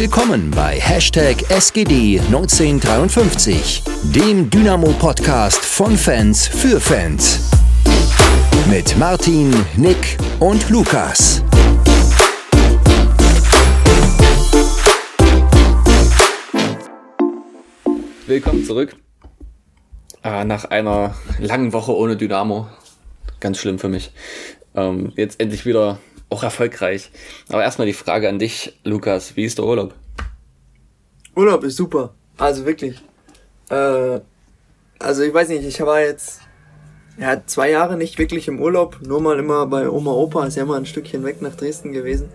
Willkommen bei Hashtag SGD1953, dem Dynamo-Podcast von Fans für Fans. Mit Martin, Nick und Lukas. Willkommen zurück. Äh, nach einer langen Woche ohne Dynamo. Ganz schlimm für mich. Ähm, jetzt endlich wieder auch erfolgreich. Aber erstmal die Frage an dich, Lukas. Wie ist der Urlaub? Urlaub ist super. Also wirklich. Äh, also ich weiß nicht, ich war jetzt ja, zwei Jahre nicht wirklich im Urlaub. Nur mal immer bei Oma Opa. Ist ja immer ein Stückchen weg nach Dresden gewesen.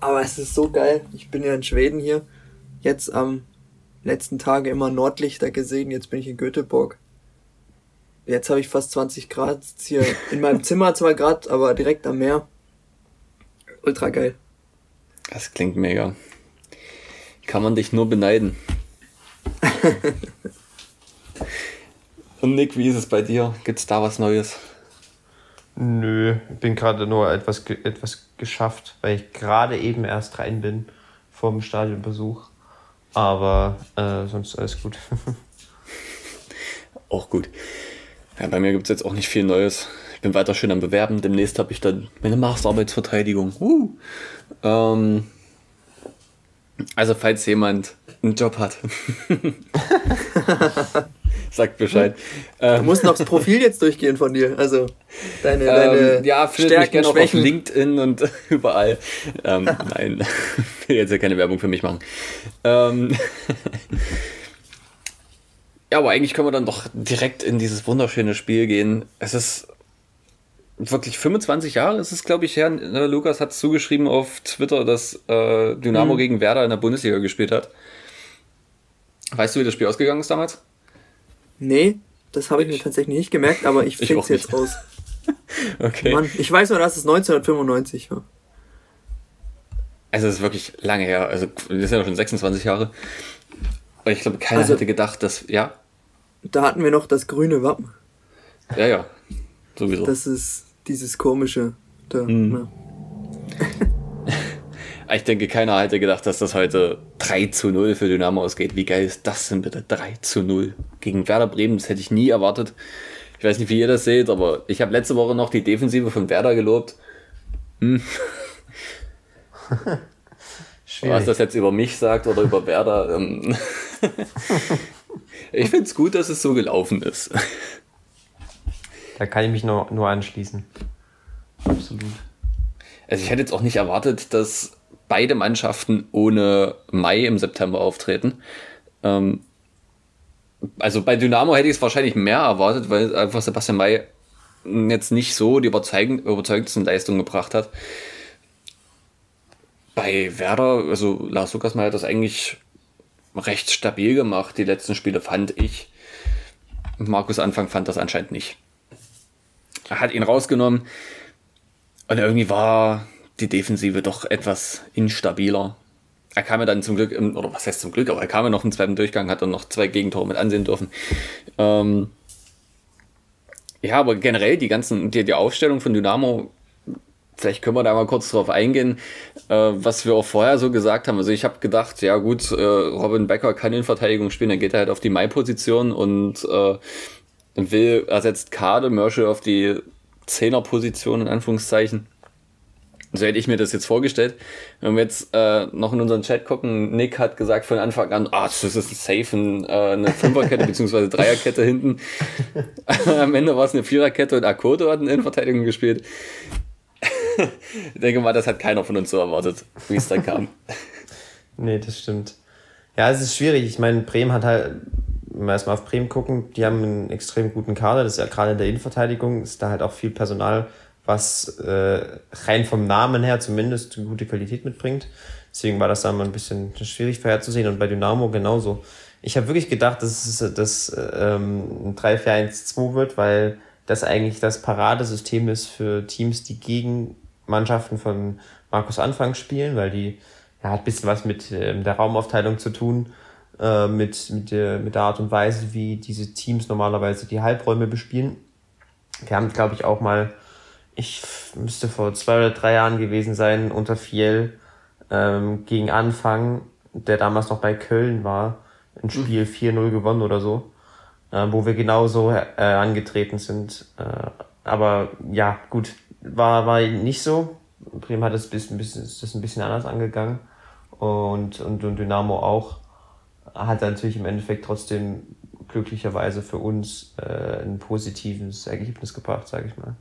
Aber es ist so geil. Ich bin ja in Schweden hier. Jetzt am letzten Tage immer Nordlichter gesehen. Jetzt bin ich in Göteborg. Jetzt habe ich fast 20 Grad hier in meinem Zimmer zwar Grad, aber direkt am Meer. Ultra geil. Das klingt mega. Kann man dich nur beneiden. Und Nick, wie ist es bei dir? Gibt's da was Neues? Nö, ich bin gerade nur etwas, etwas geschafft, weil ich gerade eben erst rein bin vom Stadionbesuch. Aber äh, sonst alles gut. auch gut. Ja, bei mir gibt es jetzt auch nicht viel Neues. Ich bin weiter schön am Bewerben. Demnächst habe ich dann meine Masterarbeitsverteidigung. Uh. Ähm, also falls jemand einen Job hat, sagt Bescheid. Du ähm, musst noch das Profil jetzt durchgehen von dir. Also deine, ähm, deine ja, Stärken, mich gerne auch auf LinkedIn und überall. Ähm, nein, ich will jetzt ja keine Werbung für mich machen. Ähm, ja, aber eigentlich können wir dann doch direkt in dieses wunderschöne Spiel gehen. Es ist wirklich 25 Jahre ist es, glaube ich, her. Ne, Lukas hat zugeschrieben auf Twitter, dass äh, Dynamo mhm. gegen Werder in der Bundesliga gespielt hat. Weißt du, wie das Spiel ausgegangen ist damals? Nee, das habe ich mir tatsächlich nicht gemerkt, aber ich finde es jetzt raus. okay. Mann, ich weiß nur, dass es 1995 war. Also es ist wirklich lange her. Also das sind ja schon 26 Jahre. Aber ich glaube, keiner also, hätte gedacht, dass, ja. Da hatten wir noch das grüne Wappen. Ja, ja. Sowieso. Das ist dieses komische. Da, mhm. ich denke, keiner hätte gedacht, dass das heute 3 zu 0 für Dynamo ausgeht. Wie geil ist das denn bitte? 3 zu 0 gegen Werder Bremen, das hätte ich nie erwartet. Ich weiß nicht, wie ihr das seht, aber ich habe letzte Woche noch die Defensive von Werder gelobt. Hm. Was das jetzt über mich sagt oder über Werder. Ähm ich finde es gut, dass es so gelaufen ist. Da kann ich mich nur, nur anschließen. Absolut. Also ich hätte jetzt auch nicht erwartet, dass beide Mannschaften ohne Mai im September auftreten. Ähm, also bei Dynamo hätte ich es wahrscheinlich mehr erwartet, weil einfach Sebastian May jetzt nicht so die überzeugendsten Leistungen gebracht hat. Bei Werder, also Lars Lukas hat das eigentlich recht stabil gemacht, die letzten Spiele fand ich. Markus Anfang fand das anscheinend nicht. Er hat ihn rausgenommen und irgendwie war die Defensive doch etwas instabiler. Er kam ja dann zum Glück, oder was heißt zum Glück, aber er kam ja noch im zweiten Durchgang, hat dann noch zwei Gegentore mit ansehen dürfen. Ähm, ja, aber generell die ganzen, die, die Aufstellung von Dynamo vielleicht können wir da mal kurz drauf eingehen, äh, was wir auch vorher so gesagt haben. Also ich habe gedacht, ja gut, äh, Robin Becker kann in Verteidigung spielen, dann geht er halt auf die Mai-Position und äh, Will ersetzt Kade, Merschel auf die Zehner-Position in Anführungszeichen. So hätte ich mir das jetzt vorgestellt. Wenn wir jetzt äh, noch in unseren Chat gucken, Nick hat gesagt von Anfang an, ah, das ist ein safe ein, äh, eine Fünferkette bzw. Dreierkette hinten. Am Ende war es eine Viererkette und Akoto hat in Innenverteidigung gespielt. ich denke mal, das hat keiner von uns so erwartet, wie es dann kam. nee, das stimmt. Ja, es ist schwierig. Ich meine, Bremen hat halt, wenn wir erstmal auf Bremen gucken, die haben einen extrem guten Kader. Das ist ja gerade in der Innenverteidigung, ist da halt auch viel Personal, was äh, rein vom Namen her zumindest eine gute Qualität mitbringt. Deswegen war das da mal ein bisschen schwierig vorherzusehen. Und bei Dynamo genauso. Ich habe wirklich gedacht, dass es das, ähm, ein 3-4-1-2 wird, weil das eigentlich das Paradesystem ist für Teams, die gegen Mannschaften von Markus Anfang spielen, weil die ja, hat ein bisschen was mit ähm, der Raumaufteilung zu tun, äh, mit, mit, der, mit der Art und Weise, wie diese Teams normalerweise die Halbräume bespielen. Wir haben, glaube ich, auch mal, ich müsste vor zwei oder drei Jahren gewesen sein, unter Fiel ähm, gegen Anfang, der damals noch bei Köln war, ein mhm. Spiel mhm. 4-0 gewonnen oder so, äh, wo wir genauso äh, angetreten sind. Äh, aber ja, gut, war, war nicht so. Bremen hat das, bisschen, bisschen, das ein bisschen anders angegangen und, und, und Dynamo auch. Hat natürlich im Endeffekt trotzdem glücklicherweise für uns äh, ein positives Ergebnis gebracht, sage ich mal.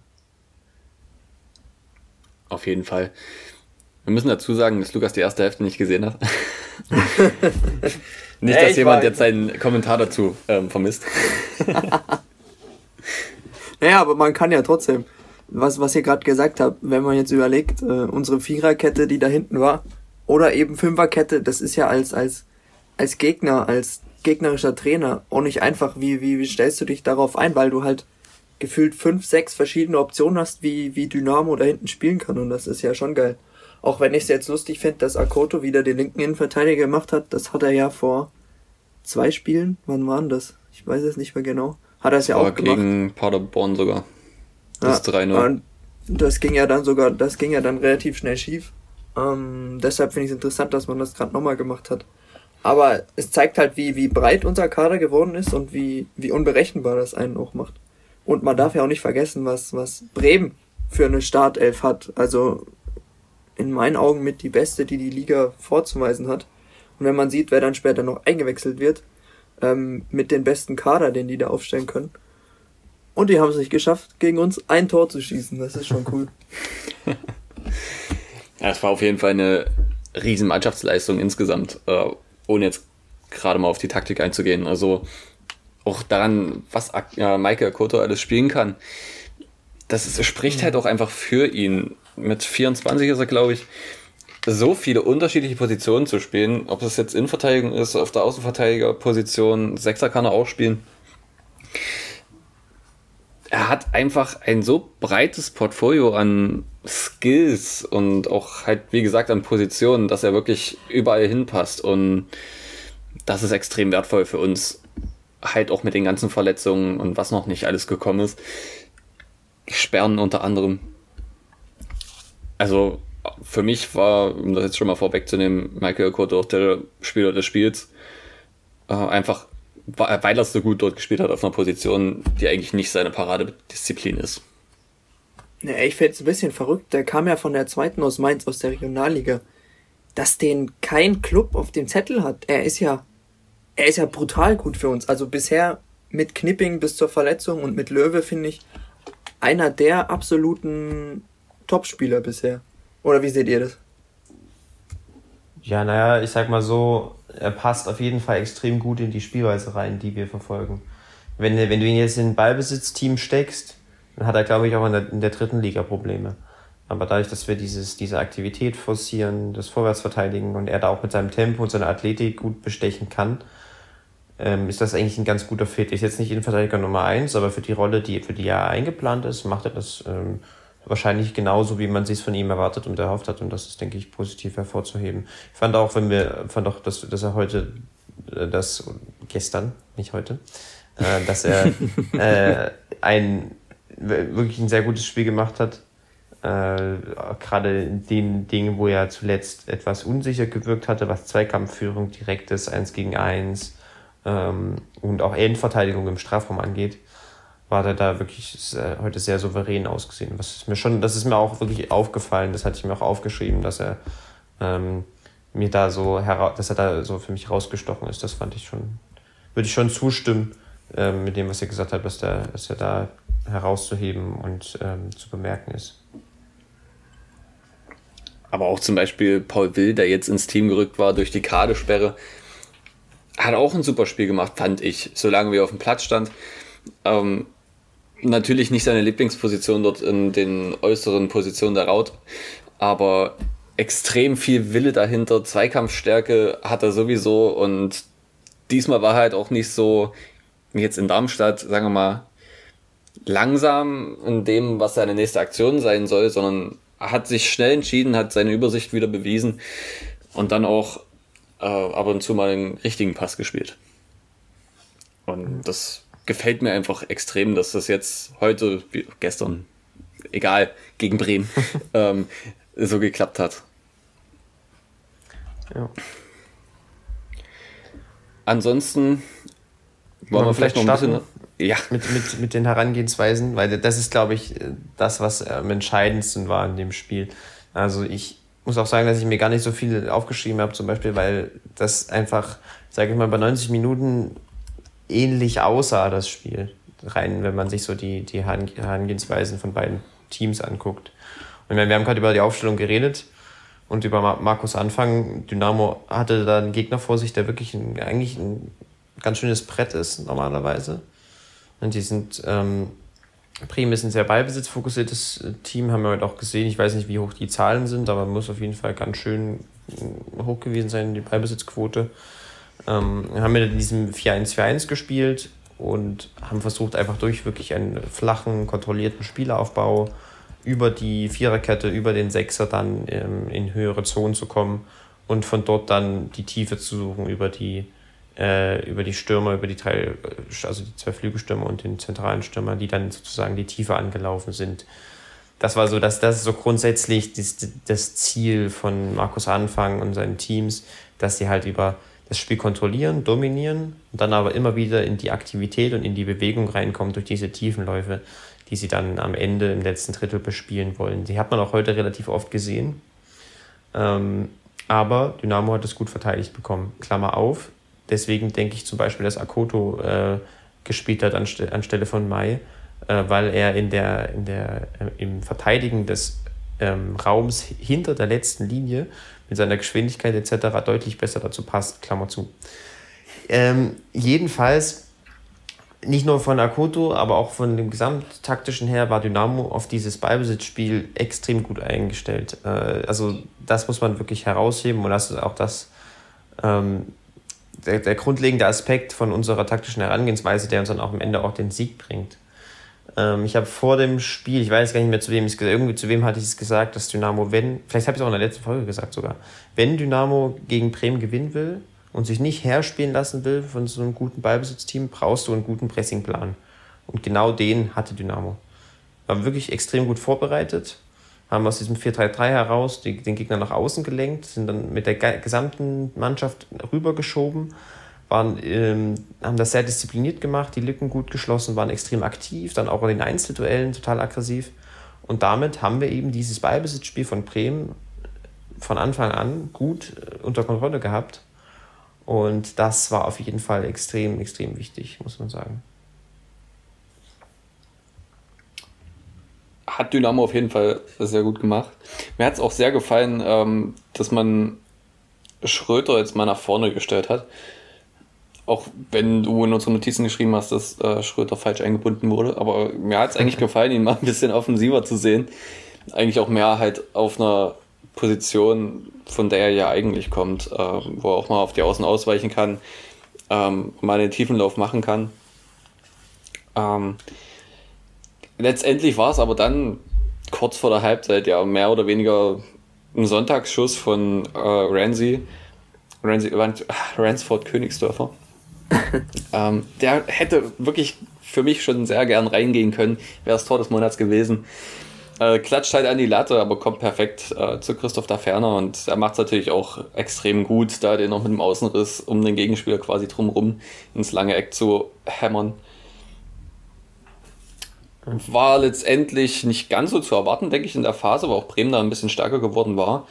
Auf jeden Fall. Wir müssen dazu sagen, dass Lukas die erste Hälfte nicht gesehen hat. nicht, dass jemand jetzt seinen Kommentar dazu ähm, vermisst. naja, aber man kann ja trotzdem, was, was ihr gerade gesagt habt, wenn man jetzt überlegt, äh, unsere Viererkette, die da hinten war, oder eben Fünferkette, das ist ja als, als, als Gegner, als gegnerischer Trainer auch nicht einfach, wie, wie, wie stellst du dich darauf ein, weil du halt gefühlt fünf, sechs verschiedene Optionen hast, wie, wie Dynamo da hinten spielen kann und das ist ja schon geil. Auch wenn ich es jetzt lustig finde, dass Akoto wieder den linken Innenverteidiger gemacht hat, das hat er ja vor zwei Spielen, wann waren das? Ich weiß es nicht mehr genau. Hat er es ja auch gemacht. gegen Paderborn sogar. Das ja, 3-0. Das ging ja dann sogar, das ging ja dann relativ schnell schief. Ähm, deshalb finde ich es interessant, dass man das gerade nochmal gemacht hat. Aber es zeigt halt, wie, wie breit unser Kader geworden ist und wie, wie unberechenbar das einen auch macht. Und man darf ja auch nicht vergessen, was, was Bremen für eine Startelf hat. Also in meinen Augen mit die beste, die die Liga vorzuweisen hat. Und wenn man sieht, wer dann später noch eingewechselt wird, ähm, mit den besten Kader, den die da aufstellen können. Und die haben es nicht geschafft, gegen uns ein Tor zu schießen. Das ist schon cool. ja, es war auf jeden Fall eine riesen Mannschaftsleistung insgesamt. Äh, ohne jetzt gerade mal auf die Taktik einzugehen. Also auch daran, was ja, Michael Koto alles spielen kann. Das ist, spricht halt auch einfach für ihn. Mit 24 ist er, glaube ich, so viele unterschiedliche Positionen zu spielen. Ob das jetzt Innenverteidigung ist, auf der Außenverteidigerposition, Sechser kann er auch spielen. Er hat einfach ein so breites Portfolio an Skills und auch halt, wie gesagt, an Positionen, dass er wirklich überall hinpasst. Und das ist extrem wertvoll für uns. Halt auch mit den ganzen Verletzungen und was noch nicht alles gekommen ist. Sperren unter anderem. Also für mich war, um das jetzt schon mal vorwegzunehmen, Michael Cotto auch der Spieler des Spiels. Äh, einfach, weil er so gut dort gespielt hat auf einer Position, die eigentlich nicht seine Paradedisziplin ist. Ja, ich fände es ein bisschen verrückt. Der kam ja von der zweiten aus Mainz, aus der Regionalliga. Dass den kein Club auf dem Zettel hat. Er ist ja, er ist ja brutal gut für uns. Also bisher mit Knipping bis zur Verletzung und mit Löwe finde ich einer der absoluten Topspieler bisher. Oder wie seht ihr das? Ja, naja, ich sag mal so, er passt auf jeden Fall extrem gut in die Spielweise rein, die wir verfolgen. Wenn, wenn du ihn jetzt in ein Ballbesitzteam steckst, dann hat er, glaube ich, auch in der, in der dritten Liga Probleme. Aber dadurch, dass wir dieses, diese Aktivität forcieren, das Vorwärtsverteidigen und er da auch mit seinem Tempo und seiner Athletik gut bestechen kann, ähm, ist das eigentlich ein ganz guter Fit. Ist jetzt nicht Innenverteidiger Nummer eins, aber für die Rolle, die für die er eingeplant ist, macht er das ähm, wahrscheinlich genauso, wie man sich von ihm erwartet und erhofft hat. Und das ist, denke ich, positiv hervorzuheben. Ich fand auch, wenn wir, fand auch, dass, dass er heute, äh, das gestern, nicht heute, äh, dass er äh, ein wirklich ein sehr gutes Spiel gemacht hat. Äh, gerade in den Dingen, wo er zuletzt etwas unsicher gewirkt hatte, was Zweikampfführung, direktes 1 gegen 1 ähm, und auch Endverteidigung im Strafraum angeht, war er da wirklich sehr, heute sehr souverän ausgesehen. Was ist mir schon, das ist mir auch wirklich aufgefallen, das hatte ich mir auch aufgeschrieben, dass er ähm, mir da so dass er da so für mich rausgestochen ist. Das fand ich schon, würde ich schon zustimmen äh, mit dem, was er gesagt hat, dass, der, dass er da herauszuheben und ähm, zu bemerken ist. Aber auch zum Beispiel Paul Will, der jetzt ins Team gerückt war durch die Kadesperre, hat auch ein super Spiel gemacht, fand ich, solange wir auf dem Platz stand. Ähm, natürlich nicht seine Lieblingsposition dort in den äußeren Positionen der Raut, aber extrem viel Wille dahinter, Zweikampfstärke hat er sowieso und diesmal war er halt auch nicht so wie jetzt in Darmstadt, sagen wir mal, langsam in dem, was seine nächste Aktion sein soll, sondern hat sich schnell entschieden, hat seine Übersicht wieder bewiesen und dann auch äh, ab und zu mal den richtigen Pass gespielt. Und das gefällt mir einfach extrem, dass das jetzt heute, wie gestern, egal, gegen Bremen, ähm, so geklappt hat. Ja. Ansonsten wollen wir vielleicht noch ein bisschen. Ja. Mit, mit, mit den Herangehensweisen, weil das ist, glaube ich, das, was am entscheidendsten war in dem Spiel. Also ich muss auch sagen, dass ich mir gar nicht so viel aufgeschrieben habe, zum Beispiel, weil das einfach, sage ich mal, bei 90 Minuten ähnlich aussah, das Spiel. Rein, wenn man sich so die, die Herangehensweisen von beiden Teams anguckt. Und wir haben gerade über die Aufstellung geredet und über Markus Anfang. Dynamo hatte da einen Gegner vor sich, der wirklich ein, eigentlich ein ganz schönes Brett ist, normalerweise. Und die sind, ähm, Bremen ist ein sehr ballbesitzfokussiertes äh, Team, haben wir heute auch gesehen. Ich weiß nicht, wie hoch die Zahlen sind, aber muss auf jeden Fall ganz schön äh, hoch gewesen sein, die Ballbesitzquote. Ähm, haben wir in diesem 4-1-4-1 gespielt und haben versucht, einfach durch wirklich einen flachen, kontrollierten Spielaufbau über die Viererkette, über den Sechser dann ähm, in höhere Zonen zu kommen und von dort dann die Tiefe zu suchen über die, äh, über die Stürmer, über die drei, also die zwei Flügelstürmer und den zentralen Stürmer, die dann sozusagen die Tiefe angelaufen sind. Das war so, dass das ist so grundsätzlich das, das Ziel von Markus Anfang und seinen Teams, dass sie halt über das Spiel kontrollieren, dominieren und dann aber immer wieder in die Aktivität und in die Bewegung reinkommen durch diese Tiefenläufe die sie dann am Ende im letzten Drittel bespielen wollen. Die hat man auch heute relativ oft gesehen. Ähm, aber Dynamo hat es gut verteidigt bekommen. Klammer auf. Deswegen denke ich zum Beispiel, dass Akoto äh, gespielt hat anste anstelle von Mai, äh, weil er in der, in der, äh, im Verteidigen des ähm, Raums hinter der letzten Linie mit seiner Geschwindigkeit etc. deutlich besser dazu passt. Klammer zu. Ähm, jedenfalls nicht nur von Akoto, aber auch von dem Gesamttaktischen her war Dynamo auf dieses Ballbesitzspiel extrem gut eingestellt. Äh, also das muss man wirklich herausheben und das ist auch das ähm, der, der grundlegende Aspekt von unserer taktischen Herangehensweise, der uns dann auch am Ende auch den Sieg bringt. Ähm, ich habe vor dem Spiel, ich weiß gar nicht mehr zu wem ich gesagt irgendwie zu wem hatte ich es gesagt, dass Dynamo, wenn, vielleicht habe ich es auch in der letzten Folge gesagt sogar, wenn Dynamo gegen Bremen gewinnen will, und sich nicht herspielen lassen will von so einem guten Ballbesitzteam, brauchst du einen guten Pressingplan. Und genau den hatte Dynamo. War wirklich extrem gut vorbereitet, haben aus diesem 4-3-3 heraus den Gegner nach außen gelenkt, sind dann mit der gesamten Mannschaft rübergeschoben, waren, ähm, haben das sehr diszipliniert gemacht, die Lücken gut geschlossen, waren extrem aktiv, dann auch in den Einzelduellen total aggressiv. Und damit haben wir eben dieses Ballbesitzspiel von Bremen von Anfang an gut äh, unter Kontrolle gehabt und das war auf jeden Fall extrem, extrem wichtig, muss man sagen. Hat Dynamo auf jeden Fall sehr gut gemacht. Mir hat es auch sehr gefallen, ähm, dass man Schröter jetzt mal nach vorne gestellt hat. Auch wenn du in unseren Notizen geschrieben hast, dass äh, Schröter falsch eingebunden wurde. Aber mir hat es eigentlich gefallen, ihn mal ein bisschen offensiver zu sehen. Eigentlich auch mehr halt auf einer Position, von der er ja eigentlich kommt, äh, wo er auch mal auf die Außen ausweichen kann, ähm, mal den Tiefenlauf machen kann. Ähm, letztendlich war es aber dann kurz vor der Halbzeit ja mehr oder weniger ein Sonntagsschuss von äh, Ramsey, Ramsey Ransford Königsdörfer. ähm, der hätte wirklich für mich schon sehr gern reingehen können, wäre das Tor des Monats gewesen. Äh, klatscht halt an die Latte, aber kommt perfekt äh, zu Christoph da Ferner und er macht es natürlich auch extrem gut, da den noch mit dem Außenriss, um den Gegenspieler quasi drumherum ins lange Eck zu hämmern. War letztendlich nicht ganz so zu erwarten, denke ich, in der Phase, weil auch Bremen da ein bisschen stärker geworden war.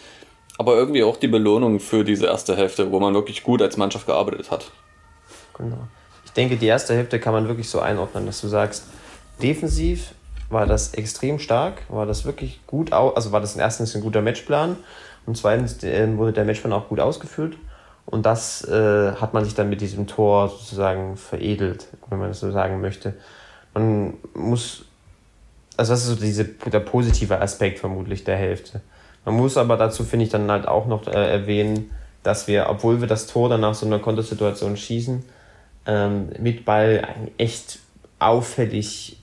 Aber irgendwie auch die Belohnung für diese erste Hälfte, wo man wirklich gut als Mannschaft gearbeitet hat. Genau. Ich denke, die erste Hälfte kann man wirklich so einordnen, dass du sagst, defensiv war das extrem stark, war das wirklich gut, also war das erstens ein guter Matchplan und zweitens äh, wurde der Matchplan auch gut ausgeführt. Und das äh, hat man sich dann mit diesem Tor sozusagen veredelt, wenn man das so sagen möchte. Man muss, also das ist so diese, der positive Aspekt vermutlich der Hälfte. Man muss aber dazu, finde ich, dann halt auch noch äh, erwähnen, dass wir, obwohl wir das Tor dann nach so einer Kontersituation schießen, ähm, mit Ball echt auffällig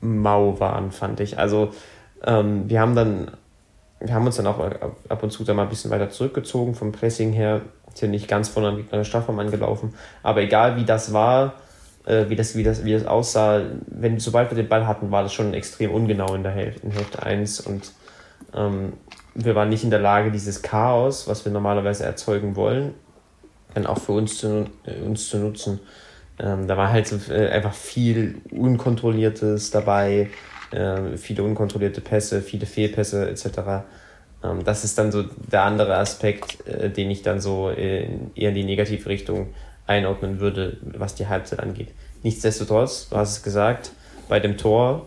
mau waren, fand ich. Also ähm, wir haben dann, wir haben uns dann auch ab und zu da mal ein bisschen weiter zurückgezogen vom Pressing her, sind nicht ganz von der Strafraum angelaufen. Aber egal wie das war, äh, wie, das, wie, das, wie das aussah, wenn, sobald wir den Ball hatten, war das schon extrem ungenau in der Hälfte, in Hälfte 1 und ähm, wir waren nicht in der Lage, dieses Chaos, was wir normalerweise erzeugen wollen, dann auch für uns zu, äh, uns zu nutzen. Ähm, da war halt so, äh, einfach viel Unkontrolliertes dabei, äh, viele unkontrollierte Pässe, viele Fehlpässe etc. Ähm, das ist dann so der andere Aspekt, äh, den ich dann so in, eher in die negative Richtung einordnen würde, was die Halbzeit angeht. Nichtsdestotrotz, du hast es gesagt, bei dem Tor,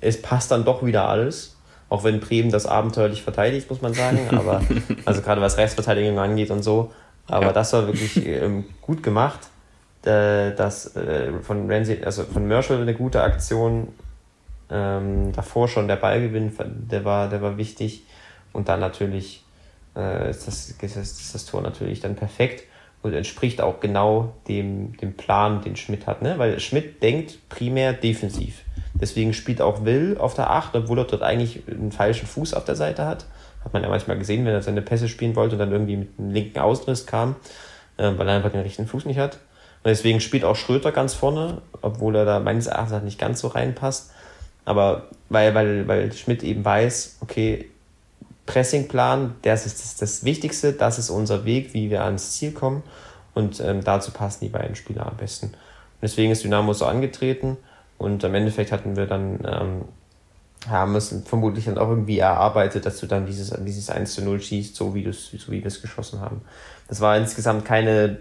es passt dann doch wieder alles. Auch wenn Bremen das abenteuerlich verteidigt, muss man sagen. Aber also gerade was Rechtsverteidigung angeht und so. Aber ja. das war wirklich ähm, gut gemacht. Äh, das äh, von Ramsey, also von Merschel eine gute Aktion. Ähm, davor schon der Ballgewinn, der war, der war wichtig. Und dann natürlich äh, ist, das, ist, das, ist das Tor natürlich dann perfekt und entspricht auch genau dem, dem Plan, den Schmidt hat. Ne? Weil Schmidt denkt primär defensiv. Deswegen spielt auch Will auf der 8, obwohl er dort eigentlich einen falschen Fuß auf der Seite hat. Hat man ja manchmal gesehen, wenn er seine Pässe spielen wollte und dann irgendwie mit einem linken Ausriss kam, äh, weil er einfach den rechten Fuß nicht hat. Und deswegen spielt auch Schröter ganz vorne, obwohl er da meines Erachtens nicht ganz so reinpasst. Aber weil, weil, weil Schmidt eben weiß, okay, Pressingplan, das ist das, das Wichtigste, das ist unser Weg, wie wir ans Ziel kommen. Und ähm, dazu passen die beiden Spieler am besten. Und deswegen ist Dynamo so angetreten. Und im Endeffekt hatten wir dann, ähm, haben es vermutlich dann auch irgendwie erarbeitet, dass du dann dieses, dieses 1 zu 0 schießt, so wie, so wie wir es geschossen haben. Das war insgesamt keine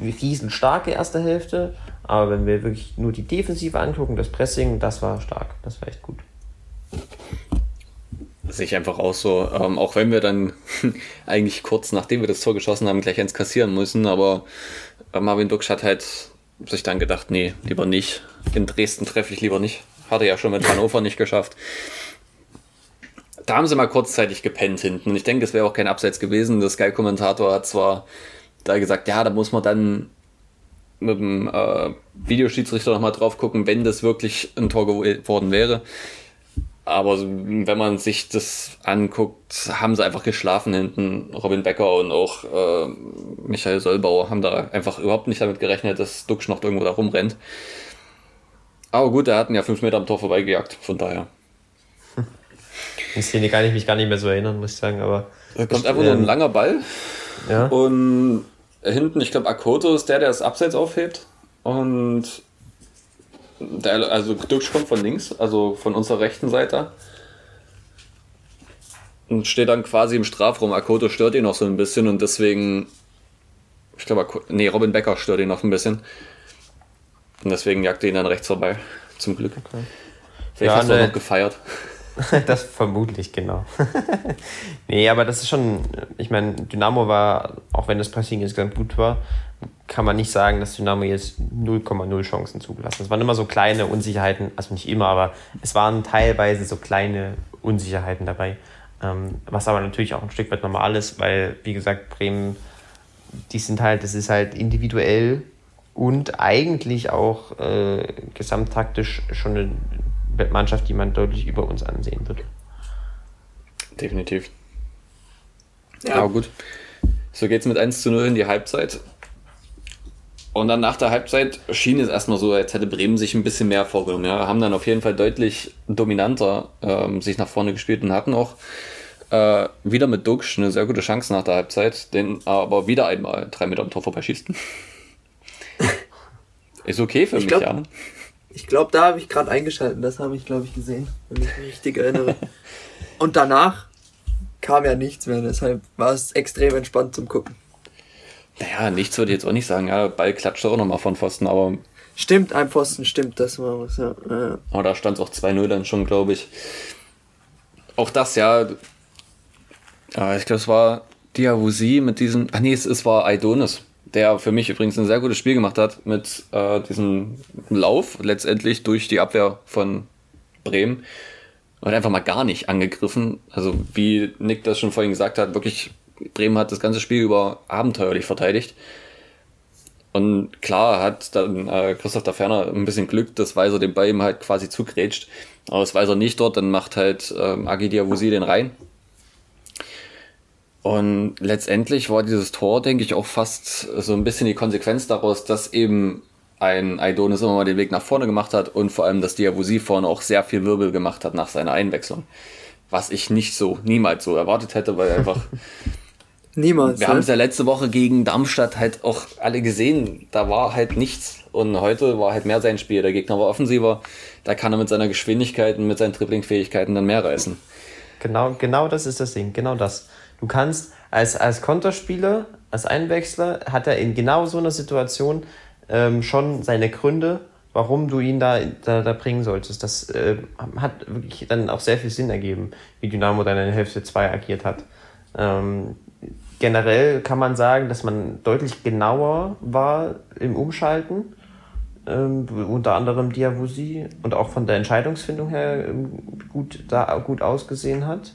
riesenstarke erste Hälfte, aber wenn wir wirklich nur die Defensive angucken, das Pressing, das war stark. Das war echt gut. Sehe ich einfach auch so. Ähm, auch wenn wir dann eigentlich kurz nachdem wir das Tor geschossen haben, gleich eins kassieren müssen, aber äh, Marvin Duksch hat halt sich dann gedacht, nee, lieber nicht. In Dresden treffe ich lieber nicht. Hat er ja schon mit Hannover nicht geschafft. Da haben sie mal kurzzeitig gepennt hinten. Und ich denke, es wäre auch kein Abseits gewesen. Der Sky-Kommentator hat zwar da gesagt, ja, da muss man dann mit dem äh, Videoschiedsrichter nochmal drauf gucken, wenn das wirklich ein Tor geworden wäre. Aber wenn man sich das anguckt, haben sie einfach geschlafen hinten. Robin Becker und auch äh, Michael Sollbauer haben da einfach überhaupt nicht damit gerechnet, dass Duxch noch irgendwo da rumrennt. Aber gut, er hat ihn ja fünf Meter am Tor vorbeigejagt, von daher. Die Szene kann ich mich gar nicht mehr so erinnern, muss ich sagen, aber. Da kommt einfach ähm, nur ein langer Ball. Ja. Und hinten, ich glaube, Akoto ist der, der das Abseits aufhebt. Und der, also Dux kommt von links, also von unserer rechten Seite. Und steht dann quasi im Strafraum. Akoto stört ihn noch so ein bisschen und deswegen. Ich glaube, nee, Robin Becker stört ihn noch ein bisschen. Und deswegen jagt er ihn dann rechts vorbei. Zum Glück. Okay. Vielleicht ja, hast du ne, noch gefeiert. das vermutlich, genau. nee, aber das ist schon, ich meine, Dynamo war, auch wenn das Pressing insgesamt gut war, kann man nicht sagen, dass Dynamo jetzt 0,0 Chancen zugelassen. Es waren immer so kleine Unsicherheiten, also nicht immer, aber es waren teilweise so kleine Unsicherheiten dabei. Ähm, was aber natürlich auch ein Stück weit normal ist, weil, wie gesagt, Bremen, die sind halt, das ist halt individuell und eigentlich auch äh, gesamttaktisch schon eine Mannschaft, die man deutlich über uns ansehen wird. Definitiv. Ja. Aber gut. So geht es mit 1 zu 0 in die Halbzeit. Und dann nach der Halbzeit schien es erstmal so, als hätte Bremen sich ein bisschen mehr vorgenommen. Ja, haben dann auf jeden Fall deutlich dominanter ähm, sich nach vorne gespielt und hatten auch äh, wieder mit Duxch eine sehr gute Chance nach der Halbzeit, den aber wieder einmal drei Meter am Tor vorbeischießt. Ist okay für ich mich, glaub, ja. Ich glaube, da habe ich gerade eingeschaltet, das habe ich, glaube ich, gesehen, wenn ich mich richtig erinnere. Und danach kam ja nichts mehr, deshalb war es extrem entspannt zum Gucken. Naja, nichts würde ich jetzt auch nicht sagen. Ja, Ball klatscht auch nochmal von Pfosten, aber. Stimmt, ein Pfosten, stimmt, das war was, ja. ja. Aber da stand es auch 2-0 dann schon, glaube ich. Auch das, ja. ja ich glaube, es war Diawusi mit diesem. Ach nee, es, es war Aidonis, der für mich übrigens ein sehr gutes Spiel gemacht hat mit äh, diesem Lauf letztendlich durch die Abwehr von Bremen. Und einfach mal gar nicht angegriffen. Also, wie Nick das schon vorhin gesagt hat, wirklich Bremen hat das ganze Spiel über abenteuerlich verteidigt. Und klar hat dann äh, Christoph da Ferner ein bisschen Glück, dass Weiser den Ball ihm halt quasi zugrätscht. Aber das Weiser nicht dort, dann macht halt ähm, Agi Diawusi den rein. Und letztendlich war dieses Tor, denke ich, auch fast so ein bisschen die Konsequenz daraus, dass eben ein Aidonis immer mal den Weg nach vorne gemacht hat und vor allem, dass Diawusi vorne auch sehr viel Wirbel gemacht hat nach seiner Einwechslung. was ich nicht so, niemals so erwartet hätte, weil einfach. Niemals. Wir ne? haben es ja letzte Woche gegen Darmstadt halt auch alle gesehen. Da war halt nichts. Und heute war halt mehr sein Spiel. Der Gegner war offensiver. Da kann er mit seiner Geschwindigkeit und mit seinen Dribbling-Fähigkeiten dann mehr reißen. Genau, genau das ist das Ding, genau das. Du kannst als, als Konterspieler, als Einwechsler, hat er in genau so einer Situation ähm, schon seine Gründe, warum du ihn da, da, da bringen solltest. Das äh, hat wirklich dann auch sehr viel Sinn ergeben, wie Dynamo dann in Hälfte 2 agiert hat. Ähm, generell kann man sagen, dass man deutlich genauer war im Umschalten. Ähm, unter anderem Diawusi und auch von der Entscheidungsfindung her ähm, gut, da gut ausgesehen hat.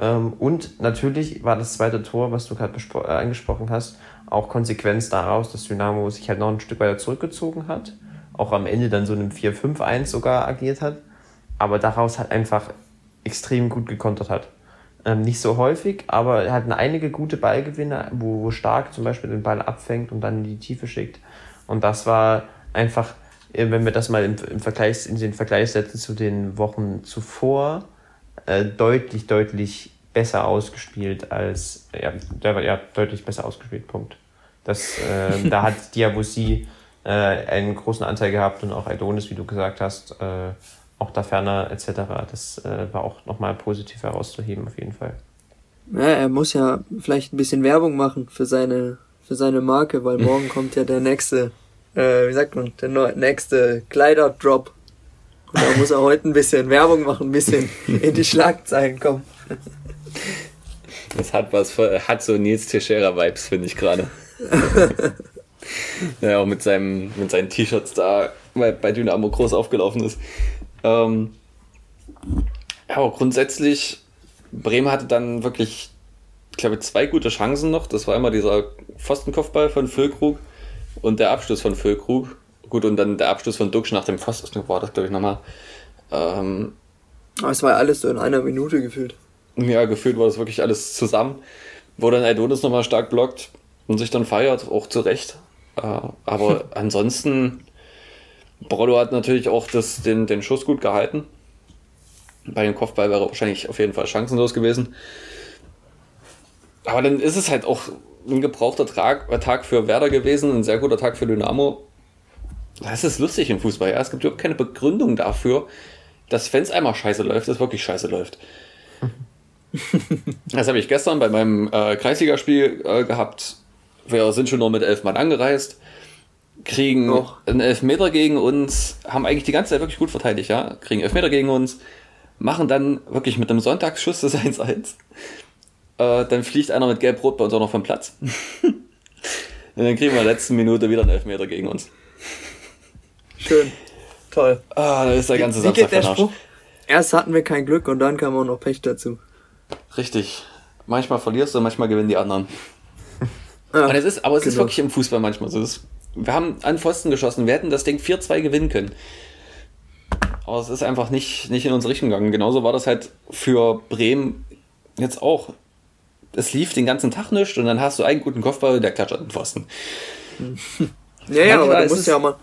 Ähm, und natürlich war das zweite Tor, was du gerade äh, angesprochen hast, auch Konsequenz daraus, dass Dynamo sich halt noch ein Stück weiter zurückgezogen hat. Auch am Ende dann so einem 4-5-1 sogar agiert hat. Aber daraus halt einfach extrem gut gekontert hat. Ähm, nicht so häufig, aber er hat einige gute Ballgewinne, wo, wo Stark zum Beispiel den Ball abfängt und dann in die Tiefe schickt. Und das war einfach, äh, wenn wir das mal im, im Vergleich, in den Vergleich setzen zu den Wochen zuvor, äh, deutlich, deutlich besser ausgespielt als, ja, der war ja deutlich besser ausgespielt, Punkt. Das, äh, da hat Diabusi äh, einen großen Anteil gehabt und auch Adonis, wie du gesagt hast, äh, auch da ferner etc. Das äh, war auch nochmal positiv herauszuheben auf jeden Fall. Ja, er muss ja vielleicht ein bisschen Werbung machen für seine, für seine Marke, weil morgen kommt ja der nächste, äh, wie sagt man, der nächste Kleider-Drop. Und da muss er heute ein bisschen Werbung machen, ein bisschen in die Schlagzeilen kommen. Das hat was, hat so Nils Teixeira-Vibes, finde ich gerade. ja, auch mit, seinem, mit seinen T-Shirts da, weil bei Dynamo groß aufgelaufen ist. Ähm, ja, aber grundsätzlich, Bremen hatte dann wirklich, ich glaube, zwei gute Chancen noch. Das war einmal dieser Pfostenkopfball von Füllkrug und der Abschluss von Füllkrug. Gut, und dann der Abschluss von Duxch nach dem Pfosten war das, glaube ich, nochmal. Ähm, Aber es war ja alles so in einer Minute gefühlt. ja, gefühlt war das wirklich alles zusammen. Wo dann Aidonis nochmal stark blockt und sich dann feiert, auch zu Recht. Äh, aber ansonsten, Brollo hat natürlich auch das, den, den Schuss gut gehalten. Bei dem Kopfball wäre wahrscheinlich auf jeden Fall chancenlos gewesen. Aber dann ist es halt auch ein gebrauchter Tag, Tag für Werder gewesen, ein sehr guter Tag für Dynamo. Das ist lustig im Fußball. Ja? Es gibt überhaupt keine Begründung dafür, dass wenn es einmal scheiße läuft, es wirklich scheiße läuft. Das habe ich gestern bei meinem äh, Kreisligaspiel äh, gehabt. Wir sind schon nur mit elf Mann angereist, kriegen Och. einen Elfmeter gegen uns, haben eigentlich die ganze Zeit wirklich gut verteidigt, ja, kriegen Elfmeter gegen uns, machen dann wirklich mit einem Sonntagsschuss das 1-1. Äh, dann fliegt einer mit Gelb-Rot bei uns auch noch vom Platz. Und dann kriegen wir in der letzten Minute wieder einen Elfmeter gegen uns. Schön. Toll. Ah, da ist der ganze Wie Samstag geht der. Spruch? Erst hatten wir kein Glück und dann kam auch noch Pech dazu. Richtig. Manchmal verlierst du, manchmal gewinnen die anderen. Ja, Und es ist, aber es ist genau. wirklich im Fußball manchmal so. Ist, wir haben an Pfosten geschossen, wir hätten das Ding 4-2 gewinnen können. Aber es ist einfach nicht, nicht in unsere Richtung gegangen. Genauso war das halt für Bremen jetzt auch. Es lief den ganzen Tag nicht und dann hast du einen guten Kopfball, der klatscht an den Pfosten. Ja, ja, aber du ist musst es- ja auch mal.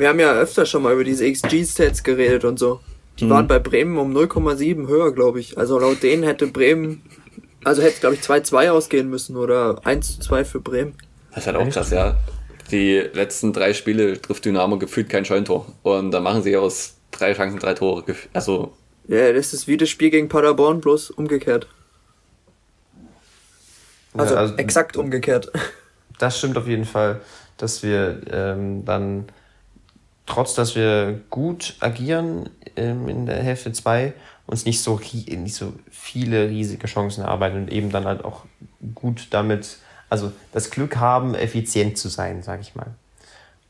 Wir haben ja öfter schon mal über diese XG-Stats geredet und so. Die waren bei Bremen um 0,7 höher, glaube ich. Also laut denen hätte Bremen, also hätte glaube ich 2-2 ausgehen müssen oder 1-2 für Bremen. Das ist halt auch krass, ja. Die letzten drei Spiele trifft Dynamo gefühlt kein Scheuntor. Und da machen sie aus drei Chancen drei Tore. Also, Ja, das ist wie das Spiel gegen Paderborn, bloß umgekehrt. Also, Ja, also- exakt umgekehrt. Das stimmt auf jeden Fall, dass wir ähm, dann, trotz dass wir gut agieren ähm, in der Hälfte 2, uns nicht so, nicht so viele riesige Chancen erarbeiten und eben dann halt auch gut damit, also das Glück haben, effizient zu sein, sage ich mal.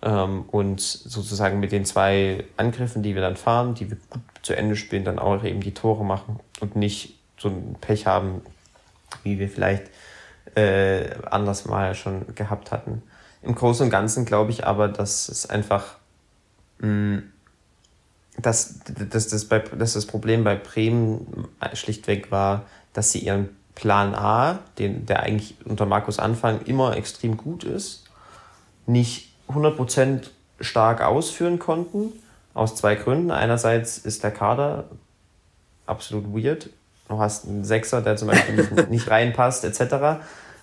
Ähm, und sozusagen mit den zwei Angriffen, die wir dann fahren, die wir gut zu Ende spielen, dann auch eben die Tore machen und nicht so ein Pech haben, wie wir vielleicht äh, anders mal schon gehabt hatten. Im Großen und Ganzen glaube ich aber, dass es einfach, dass, dass, dass, bei, dass das Problem bei Bremen schlichtweg war, dass sie ihren Plan A, den, der eigentlich unter Markus Anfang immer extrem gut ist, nicht 100% stark ausführen konnten. Aus zwei Gründen. Einerseits ist der Kader absolut weird du hast einen Sechser, der zum Beispiel nicht, nicht reinpasst, etc.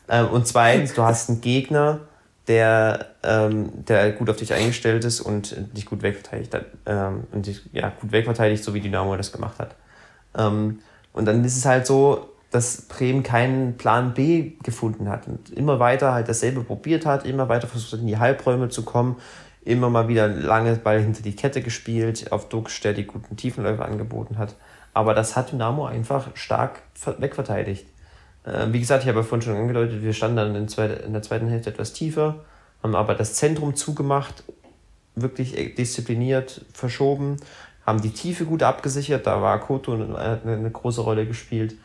Ähm, und zweitens, du hast einen Gegner, der, ähm, der gut auf dich eingestellt ist und dich gut wegverteidigt hat. Ähm, und dich ja, gut wegverteidigt, so wie Dynamo das gemacht hat. Ähm, und dann ist es halt so, dass Bremen keinen Plan B gefunden hat und immer weiter halt dasselbe probiert hat, immer weiter versucht hat, in die Halbräume zu kommen, immer mal wieder lange Ball hinter die Kette gespielt, auf Dux, der die guten Tiefenläufe angeboten hat. Aber das hat Dynamo einfach stark wegverteidigt. Äh, wie gesagt, ich habe ja vorhin schon angedeutet, wir standen dann in, zweite, in der zweiten Hälfte etwas tiefer, haben aber das Zentrum zugemacht, wirklich diszipliniert verschoben, haben die Tiefe gut abgesichert, da war Koto eine, eine große Rolle gespielt.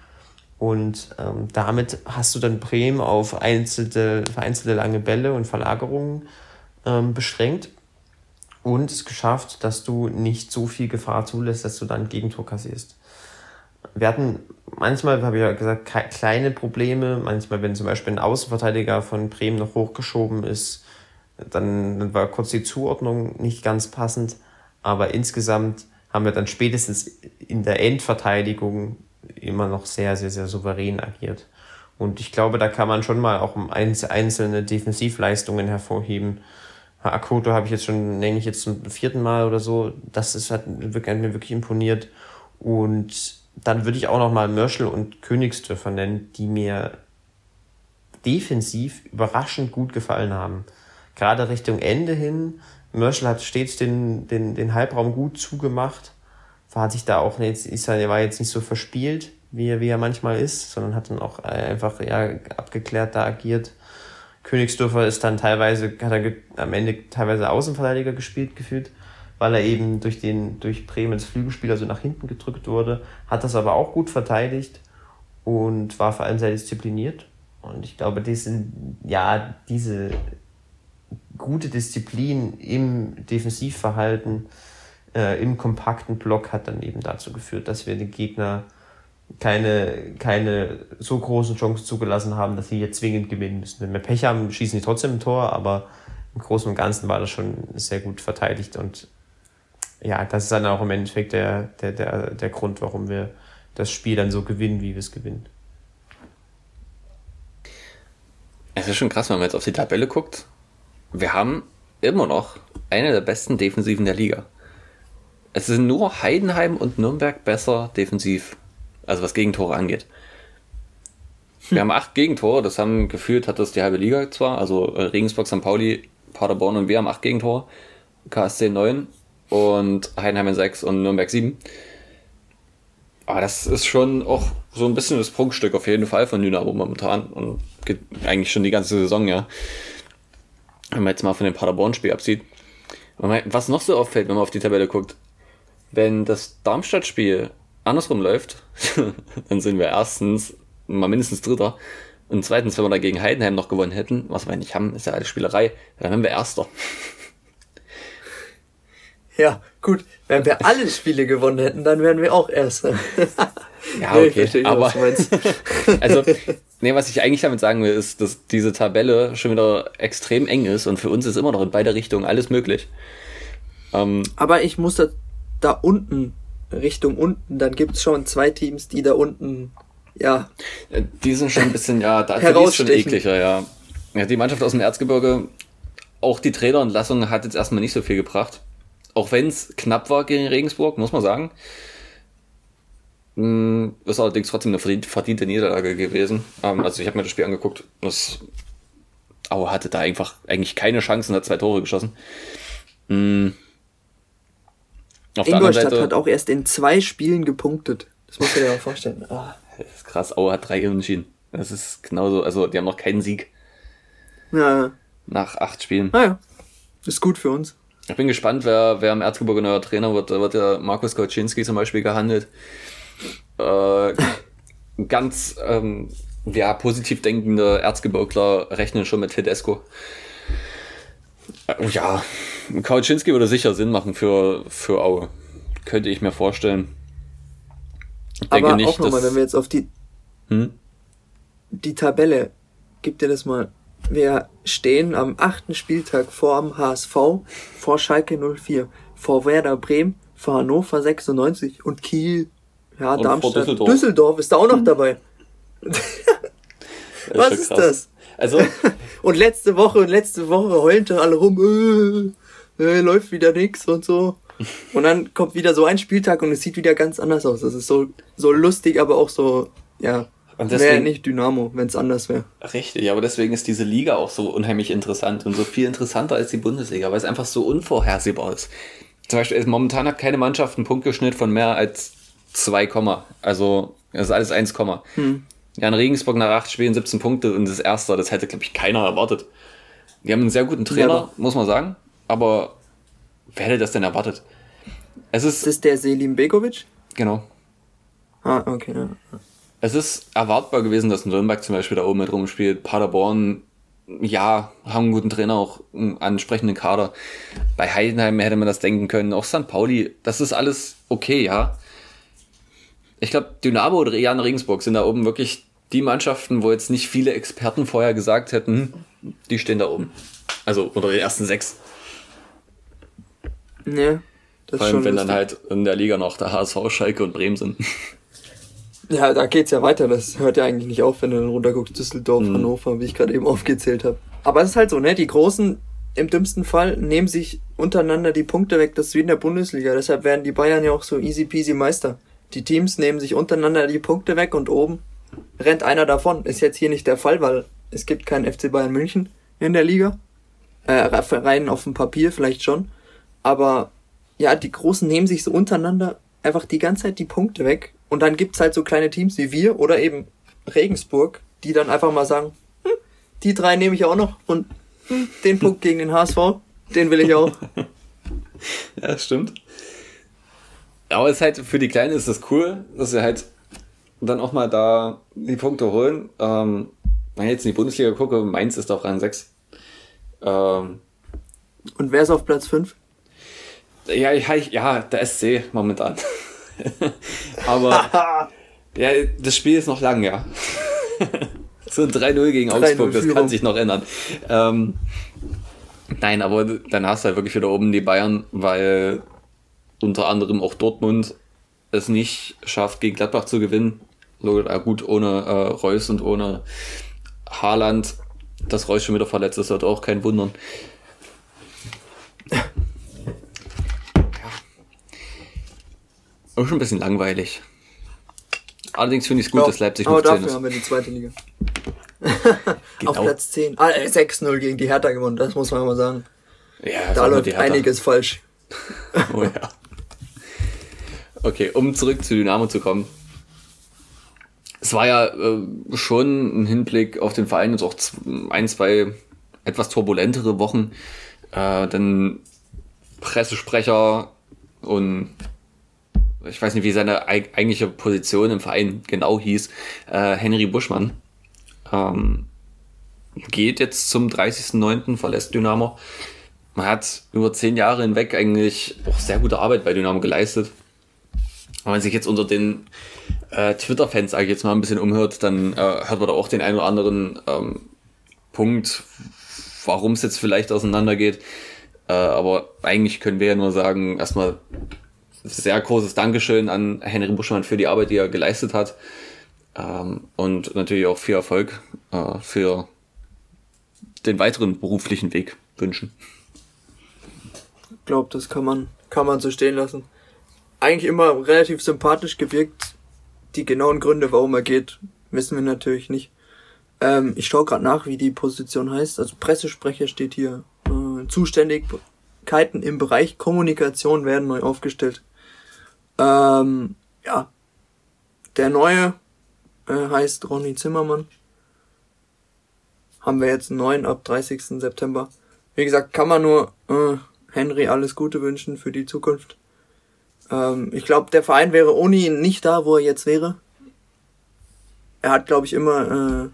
Und ähm, damit hast du dann Bremen auf einzelte, vereinzelte lange Bälle und Verlagerungen ähm, beschränkt und es geschafft, dass du nicht so viel Gefahr zulässt, dass du dann Gegentor kassierst. Wir hatten manchmal, habe ich ja gesagt, kleine Probleme. Manchmal, wenn zum Beispiel ein Außenverteidiger von Bremen noch hochgeschoben ist, dann, dann war kurz die Zuordnung nicht ganz passend. Aber insgesamt haben wir dann spätestens in der Endverteidigung immer noch sehr, sehr, sehr souverän agiert. Und ich glaube, da kann man schon mal auch einzelne Defensivleistungen hervorheben, Akoto habe ich jetzt schon, nenne ich jetzt zum vierten Mal oder so. Das ist, hat, hat mir wirklich imponiert. Und dann würde ich auch noch mal Mörschel und Königsdörfer nennen, die mir defensiv überraschend gut gefallen haben. Gerade Richtung Ende hin. Mörschel hat stets den, den, den Halbraum gut zugemacht. War sich da auch jetzt, ist er war jetzt nicht so verspielt, wie er, wie er manchmal ist, sondern hat dann auch einfach ja, abgeklärt da agiert. Königsdorfer ist dann teilweise, hat er am Ende teilweise Außenverteidiger gespielt gefühlt, weil er eben durch den, durch Bremens Flügelspieler so nach hinten gedrückt wurde, hat das aber auch gut verteidigt und war vor allem sehr diszipliniert. Und ich glaube, diese, ja, diese gute Disziplin im Defensivverhalten, äh, im kompakten Block hat dann eben dazu geführt, dass wir den Gegner keine, keine so großen Chancen zugelassen haben, dass sie jetzt zwingend gewinnen müssen. Wenn wir Pech haben, schießen sie trotzdem ein Tor, aber im Großen und Ganzen war das schon sehr gut verteidigt und ja, das ist dann auch im Endeffekt der, der, der, der Grund, warum wir das Spiel dann so gewinnen, wie wir es gewinnen. Es ist schon krass, wenn man jetzt auf die Tabelle guckt. Wir haben immer noch eine der besten Defensiven der Liga. Es sind nur Heidenheim und Nürnberg besser defensiv also was Gegentore angeht. Wir haben acht Gegentore, das haben gefühlt, hat das die halbe Liga zwar, also äh, Regensburg, St. Pauli, Paderborn und wir haben acht Gegentore, KSC 9 und Heidenheim 6 und Nürnberg 7. Aber das ist schon auch so ein bisschen das Prunkstück auf jeden Fall von Dynamo momentan und geht eigentlich schon die ganze Saison, ja. Wenn man jetzt mal von dem Paderborn-Spiel absieht. Was noch so auffällt, wenn man auf die Tabelle guckt, wenn das Darmstadt-Spiel andersrum läuft, dann sind wir erstens mal mindestens Dritter. Und zweitens, wenn wir dagegen Heidenheim noch gewonnen hätten, was wir nicht haben, ist ja alles Spielerei, dann wären wir Erster. Ja, gut. Wenn wir alle Spiele gewonnen hätten, dann wären wir auch Erster. ja, okay. Nee, aber, also, nee, was ich eigentlich damit sagen will, ist, dass diese Tabelle schon wieder extrem eng ist und für uns ist immer noch in beide Richtungen alles möglich. Ähm, aber ich muss da, da unten Richtung unten, dann gibt es schon zwei Teams, die da unten, ja. Die sind schon ein bisschen, ja, da ist schon ekliger, ja. ja. Die Mannschaft aus dem Erzgebirge, auch die Trainerentlassung hat jetzt erstmal nicht so viel gebracht. Auch wenn es knapp war gegen Regensburg, muss man sagen. Hm, ist allerdings trotzdem eine verdiente Niederlage gewesen. Ähm, also ich habe mir das Spiel angeguckt. Das Aue hatte da einfach eigentlich keine Chancen, hat zwei Tore geschossen. Hm, auf Ingolstadt Seite, hat auch erst in zwei Spielen gepunktet. Das muss man dir mal vorstellen. Oh. Das ist krass. Aue hat drei Unentschieden. Das ist genauso. Also, die haben noch keinen Sieg. Ja. Nach acht Spielen. Naja. Ah, ist gut für uns. Ich bin gespannt, wer, wer im Erzgebirge neuer Trainer wird. Da wird ja Markus Kauczynski zum Beispiel gehandelt. Äh, ganz ähm, ja, positiv denkende Erzgebirgler rechnen schon mit Tedesco. Äh, ja, Kauczynski würde sicher Sinn machen für, für Aue. Könnte ich mir vorstellen. Ich denke Aber nicht, auch nochmal, wenn wir jetzt auf die, hm? die Tabelle, gib dir das mal. Wir stehen am achten Spieltag vor dem HSV, vor Schalke 04, vor Werder Bremen, vor Hannover 96 und Kiel, Ja, Und vor Darmstadt. Düsseldorf. Düsseldorf. ist da auch noch dabei. Das Was ist krass. das? Also, Und letzte Woche und letzte Woche heulten alle rum, äh, äh, läuft wieder nix und so. Und dann kommt wieder so ein Spieltag und es sieht wieder ganz anders aus. Das ist so, so lustig, aber auch so, ja, Und wäre deswegen- nicht Dynamo, wenn es anders wäre. Richtig, aber deswegen ist diese Liga auch so unheimlich interessant und so viel interessanter als die Bundesliga, weil es einfach so unvorhersehbar ist. Zum Beispiel, ist momentan hat keine Mannschaft einen Punktgeschnitt von mehr als 2, Komma. also das ist alles 1, Komma. Ja, in Regensburg nach 8 Spielen 17 Punkte und das Erste, das hätte, glaube ich, keiner erwartet. Die haben einen sehr guten Trainer, Ja, muss man sagen, aber wer hätte das denn erwartet? Es ist, Ist das der Selim Begovic? genau, Ah, okay, ja. Es ist erwartbar gewesen, dass Nürnberg zum Beispiel da oben mit rumspielt. Paderborn, ja, haben einen guten Trainer, auch einen ansprechenden Kader. Bei Heidenheim hätte man das denken können. Auch St. Pauli, das ist alles okay, ja. Ich glaube, Dynamo oder Jan Regensburg sind da oben wirklich die Mannschaften, wo jetzt nicht viele Experten vorher gesagt hätten, die stehen da oben. Also unter den ersten sechs. Ja, das Vor allem, wenn dann lustig. halt in der Liga noch der HSV, Schalke und Bremen sind. Ja, da geht's ja weiter. Das hört ja eigentlich nicht auf, wenn du dann runterguckst. Düsseldorf, Mhm. Hannover, wie ich gerade eben aufgezählt habe. Aber es ist halt so, ne? Die Großen im dümmsten Fall nehmen sich untereinander die Punkte weg. Das ist wie in der Bundesliga. Deshalb werden die Bayern ja auch so easy peasy Meister. Die Teams nehmen sich untereinander die Punkte weg und oben rennt einer davon. Ist jetzt hier nicht der Fall, weil es gibt keinen FC Bayern München in der Liga. Äh, rein auf dem Papier vielleicht schon. Aber ja, die Großen nehmen sich so untereinander einfach die ganze Zeit die Punkte weg. Und dann gibt's halt so kleine Teams wie wir oder eben Regensburg, die dann einfach mal sagen, hm, die drei nehme ich auch noch und hm, den Punkt gegen den HSV, den will ich auch. Ja, das stimmt. Aber es ist halt, für die Kleinen ist das cool, dass sie halt dann auch mal da die Punkte holen. Ähm, wenn ich jetzt in die Bundesliga gucke, Mainz ist auf Rang 6. Ähm, Und wer ist auf Platz 5? ja, ich, ja, der SC momentan. Aber ja, das Spiel ist noch lang, ja. so ein 3-0 gegen 3-0 Augsburg, das kann sich noch ändern. Ähm, nein, aber dann hast du halt wirklich wieder oben die Bayern, weil unter anderem auch Dortmund es nicht schafft, gegen Gladbach zu gewinnen. Äh, gut, ohne äh, Reus und ohne Haaland. Dass Reus schon wieder verletzt ist, sollte auch kein wundern. Auch schon ein bisschen langweilig. Allerdings finde ich es gut, dass Leipzig aber noch 10 dafür ist. haben wir die zweite Liga. Genau. Auf Platz 10. Ah, äh, 6-0 gegen die Hertha gewonnen, das muss man mal sagen. Ja, Da läuft einiges falsch. Oh ja. Okay, um zurück zu Dynamo zu kommen. Es war ja äh, schon ein Hinblick auf den Verein jetzt auch ein, zwei etwas turbulentere Wochen. Äh, denn Pressesprecher und ich weiß nicht, wie seine eig eigentliche Position im Verein genau hieß, äh, Henry Buschmann, ähm, geht jetzt zum 30.09., verlässt Dynamo. Man hat über zehn Jahre hinweg eigentlich auch sehr gute Arbeit bei Dynamo geleistet. Wenn man sich jetzt unter den äh, Twitter-Fans, sage ich jetzt mal, ein bisschen umhört, dann äh, hört man da auch den einen oder anderen ähm, Punkt, warum es jetzt vielleicht auseinandergeht. Äh, aber eigentlich können wir ja nur sagen, erstmal sehr großes Dankeschön an Henry Buschmann für die Arbeit, die er geleistet hat. Ähm, und natürlich auch viel Erfolg äh, für den weiteren beruflichen Weg wünschen. Ich glaube, das kann man, kann man so stehen lassen. Eigentlich immer relativ sympathisch gewirkt. Die genauen Gründe, warum er geht, wissen wir natürlich nicht. Ähm, ich schaue gerade nach, wie die Position heißt. Also Pressesprecher steht hier. Äh, Zuständigkeiten im Bereich Kommunikation werden neu aufgestellt. Ähm, ja. Der neue äh, heißt Ronny Zimmermann. Haben wir jetzt einen neuen ab 30. September. Wie gesagt, kann man nur äh, Henry alles Gute wünschen für die Zukunft. Ähm, ich glaube, der Verein wäre ohne ihn nicht da, wo er jetzt wäre. Er hat, glaube ich, immer äh,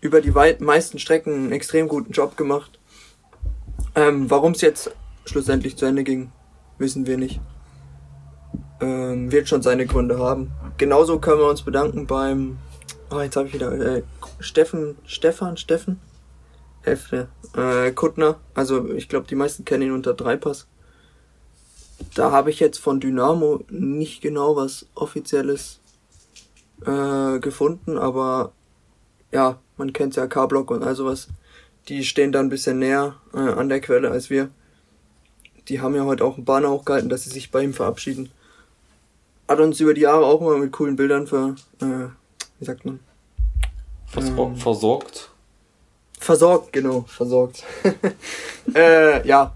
über die meisten Strecken einen extrem guten Job gemacht. Ähm, Warum es jetzt schlussendlich zu Ende ging, wissen wir nicht. Ähm, wird schon seine Gründe haben. Genauso können wir uns bedanken beim, oh, jetzt habe ich wieder, äh, Steffen, Stefan, Steffen? Hefte. Äh, Kuttner, also ich glaube, die meisten kennen ihn unter Dreipass. da habe ich jetzt von Dynamo nicht genau was Offizielles äh, gefunden, aber ja, man kennt ja K-Block und all sowas. Die stehen da ein bisschen näher äh, an der Quelle als wir. Die haben ja heute auch einen Banner hochgehalten, dass sie sich bei ihm verabschieden. Hat uns über die Jahre auch immer mit coolen Bildern ver, äh, wie sagt man? Versor ähm, versorgt. Versorgt, genau, versorgt. äh, ja,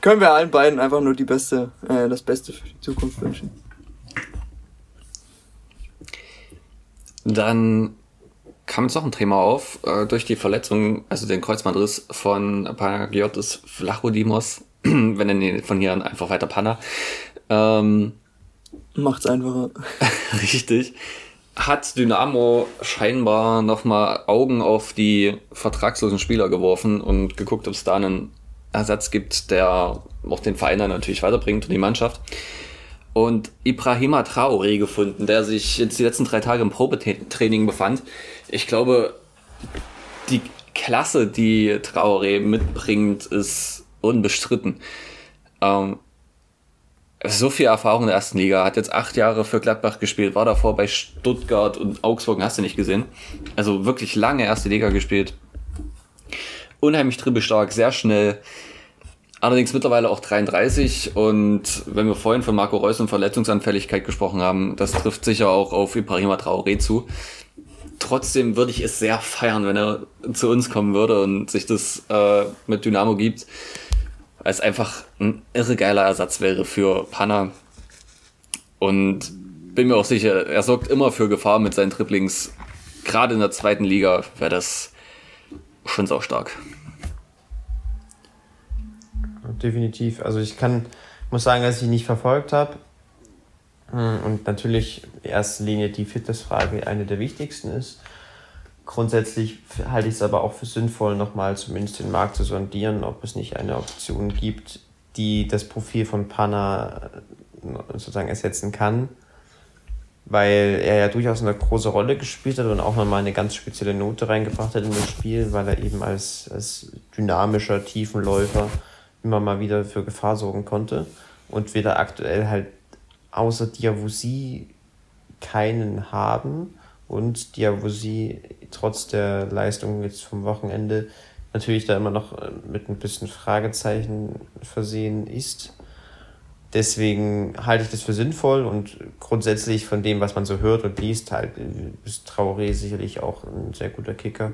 können wir allen beiden einfach nur die beste, äh, das Beste für die Zukunft wünschen. Dann kam jetzt noch ein Thema auf, äh, durch die Verletzung, also den Kreuzbandriss von Panagiotis Flachodimos, wenn er von hier an einfach weiter Panna. Ähm, Macht's einfacher. richtig. Hat Dynamo scheinbar nochmal Augen auf die vertragslosen Spieler geworfen und geguckt, ob es da einen Ersatz gibt, der auch den Verein dann natürlich weiterbringt und die Mannschaft. Und Ibrahima Traoré gefunden, der sich jetzt die letzten drei Tage im Probetraining befand. Ich glaube, die Klasse, die Traoré mitbringt, ist unbestritten. Ähm, so viel Erfahrung in der ersten Liga, hat jetzt acht Jahre für Gladbach gespielt, war davor bei Stuttgart und Augsburg, hast du nicht gesehen. Also wirklich lange erste Liga gespielt. Unheimlich dribbelstark, sehr schnell. Allerdings mittlerweile auch 33 und wenn wir vorhin von Marco Reus und Verletzungsanfälligkeit gesprochen haben, das trifft sicher auch auf Ibrahima Traoré zu. Trotzdem würde ich es sehr feiern, wenn er zu uns kommen würde und sich das äh, mit Dynamo gibt, weil es einfach ein irre geiler Ersatz wäre für Panna. Und bin mir auch sicher, er sorgt immer für Gefahr mit seinen Triplings. Gerade in der zweiten Liga wäre das schon sau stark definitiv. Also ich kann, muss sagen, dass ich nicht verfolgt habe. Hm, und natürlich in erster Linie die Fitnessfrage eine der wichtigsten ist. Grundsätzlich halte ich es aber auch für sinnvoll, nochmal zumindest den Markt zu sondieren, ob es nicht eine Option gibt, die das Profil von Panna äh, sozusagen ersetzen kann, weil er ja durchaus eine große Rolle gespielt hat und auch nochmal eine ganz spezielle Note reingebracht hat in das Spiel, weil er eben als, als dynamischer Tiefenläufer immer mal wieder für Gefahr sorgen konnte und wir da aktuell halt außer Diavosi keinen haben und Diavosi trotz der Leistung jetzt vom Wochenende natürlich da immer noch äh, mit ein bisschen Fragezeichen versehen ist. Deswegen halte ich das für sinnvoll und grundsätzlich von dem, was man so hört und liest, halt ist Traoré sicherlich auch ein sehr guter Kicker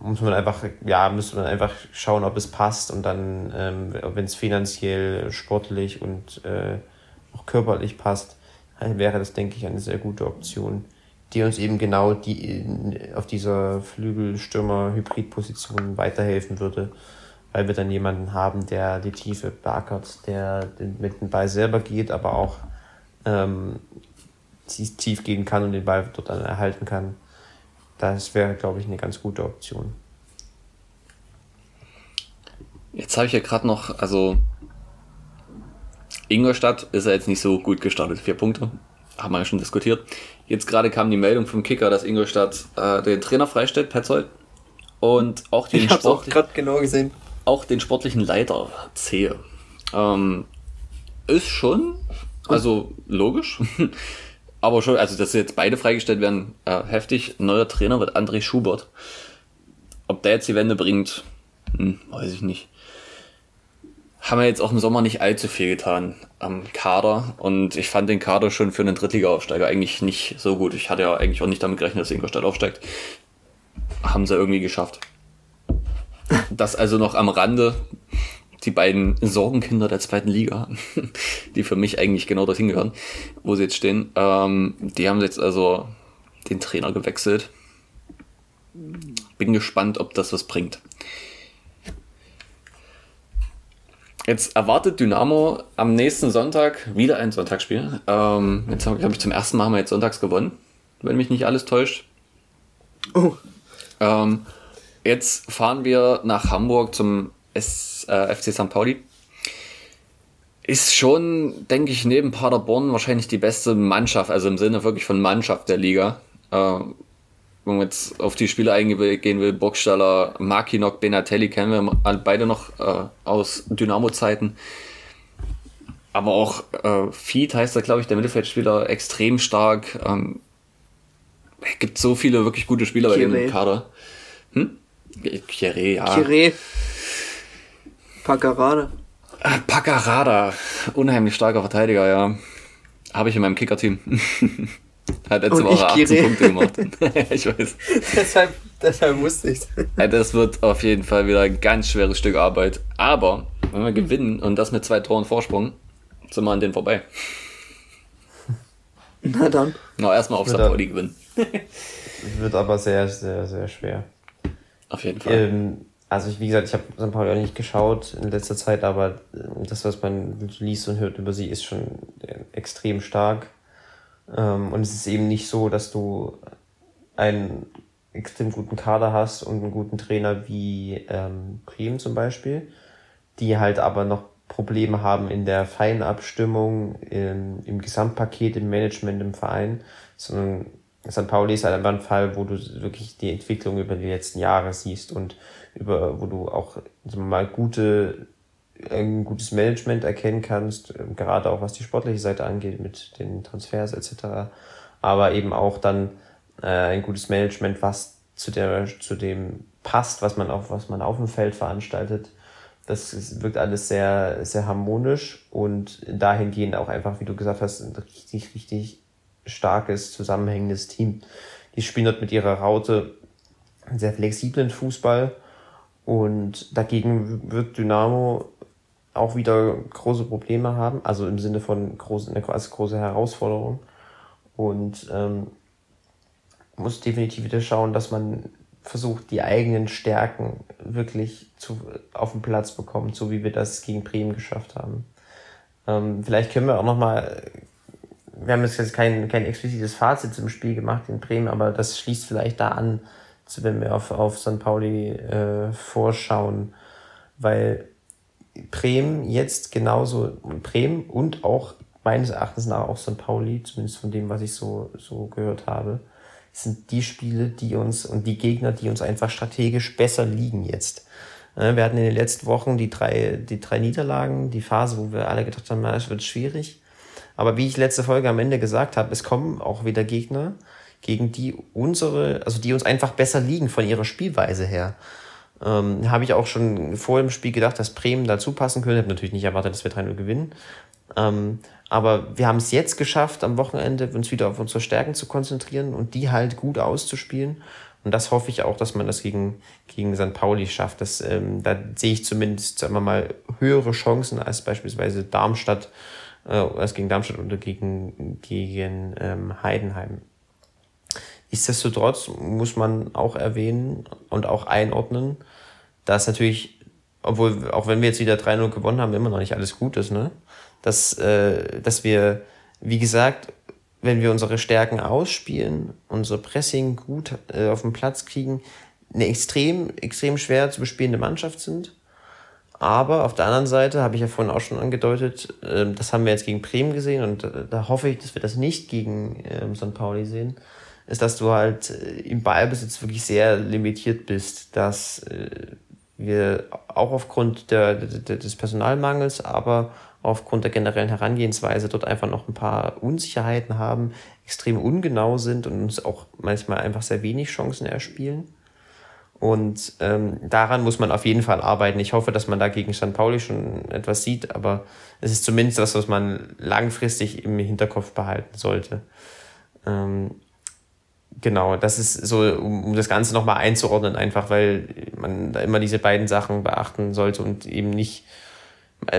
muss man einfach, ja, müsste man einfach schauen, ob es passt und dann, ähm, wenn es finanziell, sportlich und äh, auch körperlich passt, wäre das, denke ich, eine sehr gute Option, die uns eben genau die auf dieser Flügelstürmer-Hybrid-Position weiterhelfen würde, weil wir dann jemanden haben, der die Tiefe beackert, der mit dem Ball selber geht, aber auch ähm, tief gehen kann und den Ball dort dann erhalten kann das wäre, glaube ich, eine ganz gute Option. Jetzt habe ich ja gerade noch, also Ingolstadt ist ja jetzt nicht so gut gestartet. Vier Punkte, haben wir ja schon diskutiert. Jetzt gerade kam die Meldung vom Kicker, dass Ingolstadt äh, den Trainer freistellt, Petzold. Und auch den, ich auch genau gesehen. auch den sportlichen Leiter zähe. Ähm, ist schon, also logisch. aber schon, also dass jetzt beide freigestellt werden, äh, heftig. Neuer Trainer wird André Schubert. Ob der jetzt die Wende bringt, hm, weiß ich nicht. Haben wir jetzt auch im Sommer nicht allzu viel getan am Kader und ich fand den Kader schon für einen Drittliga-Aufsteiger eigentlich nicht so gut. Ich hatte ja eigentlich auch nicht damit gerechnet, dass Ingolstadt aufsteigt. Haben sie irgendwie geschafft. Das also noch am Rande die beiden Sorgenkinder der zweiten Liga, die für mich eigentlich genau dorthin gehören, wo sie jetzt stehen, ähm, die haben jetzt also den Trainer gewechselt. Bin gespannt, ob das was bringt. Jetzt erwartet Dynamo am nächsten Sonntag wieder ein Sonntagsspiel. Ähm, jetzt habe ich zum ersten Mal haben wir jetzt sonntags gewonnen, wenn mich nicht alles täuscht. Oh. Ähm, jetzt fahren wir nach Hamburg zum S, äh, FC St. Pauli. Ist schon, denke ich, neben Paderborn wahrscheinlich die beste Mannschaft, also im Sinne wirklich von Mannschaft der Liga. Äh, wenn man jetzt auf die Spiele eingehen will, Burgstaller, Makinok, Benatelli kennen wir beide noch äh, aus Dynamo-Zeiten. aber auch äh, Feed heißt er, glaube ich, der Mittelfeldspieler, extrem stark. Ähm, es gibt so viele wirklich gute Spieler Kire. bei dem Kader. Hm? Kire, ja. Kire. Paccarada. Äh, Paccarada. Unheimlich starker Verteidiger, ja. Habe ich in meinem Kicker-Team. Hat letzte Woche 18 Kire. Punkte gemacht. ich weiß. deshalb, deshalb wusste ich's. Das wird auf jeden Fall wieder ein ganz schweres Stück Arbeit. Aber wenn wir gewinnen und das mit zwei Toren Vorsprung, sind wir an denen vorbei. Na dann. Na, erstmal auf St. Pauli gewinnen. wird aber sehr, sehr, sehr schwer. Auf jeden Fall. Ähm, also ich, wie gesagt, ich habe St. Pauli auch nicht geschaut in letzter Zeit, aber äh, das, was man liest und hört über sie, ist schon extrem stark. Ähm, und es ist eben nicht so, dass du einen extrem guten Kader hast und einen guten Trainer wie ähm, Bremen zum Beispiel, die halt aber noch Probleme haben in der Feinabstimmung, im, im Gesamtpaket, im Management, im Verein, sondern St. Pauli ist halt einfach ein Fall, wo du wirklich die Entwicklung über die letzten Jahre siehst und über, wo du auch sagen wir mal gute, ein gutes Management erkennen kannst, gerade auch was die sportliche Seite angeht mit den Transfers etc. Aber eben auch dann äh, ein gutes Management, was zu der, zu dem passt, was man auf, was man auf dem Feld veranstaltet das wirkt alles sehr, sehr harmonisch und dahingehend auch einfach, wie du gesagt hast, ein richtig, richtig starkes, zusammenhängendes Team. Die spielen dort mit ihrer Raute einen sehr flexiblen Fußball und dagegen wird Dynamo auch wieder große Probleme haben, also im Sinne von große, als große Herausforderung und ähm, muss definitiv wieder schauen, dass man versucht, die eigenen Stärken wirklich zu, auf den Platz bekommt, so wie wir das gegen Bremen geschafft haben. Ähm, vielleicht können wir auch nochmal, wir haben jetzt kein, kein explizites Fazit zum Spiel gemacht in Bremen, aber das schließt vielleicht da an, wenn wir auf, auf St. Pauli äh, vorschauen, weil Bremen jetzt genauso, Bremen und auch meines Erachtens nach auch St. Pauli, zumindest von dem, was ich so, so gehört habe, sind die Spiele, die uns und die Gegner, die uns einfach strategisch besser liegen jetzt. Wir hatten in den letzten Wochen die drei, die drei Niederlagen, die Phase, wo wir alle gedacht haben, es wird schwierig. Aber wie ich letzte Folge am Ende gesagt habe, es kommen auch wieder Gegner, gegen die unsere, also die uns einfach besser liegen von ihrer Spielweise her. Ähm, habe ich auch schon vor dem Spiel gedacht, dass Bremen dazu passen könnte. Ich habe natürlich nicht erwartet, dass wir 3-0 gewinnen. Ähm, aber wir haben es jetzt geschafft, am Wochenende uns wieder auf unsere Stärken zu konzentrieren und die halt gut auszuspielen. Und das hoffe ich auch, dass man das gegen, gegen St. Pauli schafft. Das, ähm, da sehe ich zumindest, sagen wir mal, höhere Chancen als beispielsweise Darmstadt, äh, als gegen Darmstadt oder gegen, gegen ähm, Heidenheim. Nichtsdestotrotz muss man auch erwähnen und auch einordnen, dass natürlich, obwohl, auch wenn wir jetzt wieder 3-0 gewonnen haben, immer noch nicht alles gut ist, ne? dass, äh, dass wir, wie gesagt, wenn wir unsere Stärken ausspielen, unser Pressing gut äh, auf den Platz kriegen, eine extrem, extrem schwer zu bespielende Mannschaft sind. Aber auf der anderen Seite, habe ich ja vorhin auch schon angedeutet, äh, das haben wir jetzt gegen Bremen gesehen und äh, da hoffe ich, dass wir das nicht gegen äh, St. Pauli sehen, ist, dass du halt äh, im Ballbesitz wirklich sehr limitiert bist, dass äh, wir auch aufgrund der, des Personalmangels, aber aufgrund der generellen Herangehensweise dort einfach noch ein paar Unsicherheiten haben, extrem ungenau sind und uns auch manchmal einfach sehr wenig Chancen erspielen. Und ähm, daran muss man auf jeden Fall arbeiten. Ich hoffe, dass man da gegen St. Pauli schon etwas sieht, aber es ist zumindest was, was man langfristig im Hinterkopf behalten sollte. Ähm, genau, das ist so, um, das Ganze nochmal einzuordnen, einfach weil man da immer diese beiden Sachen beachten sollte und eben nicht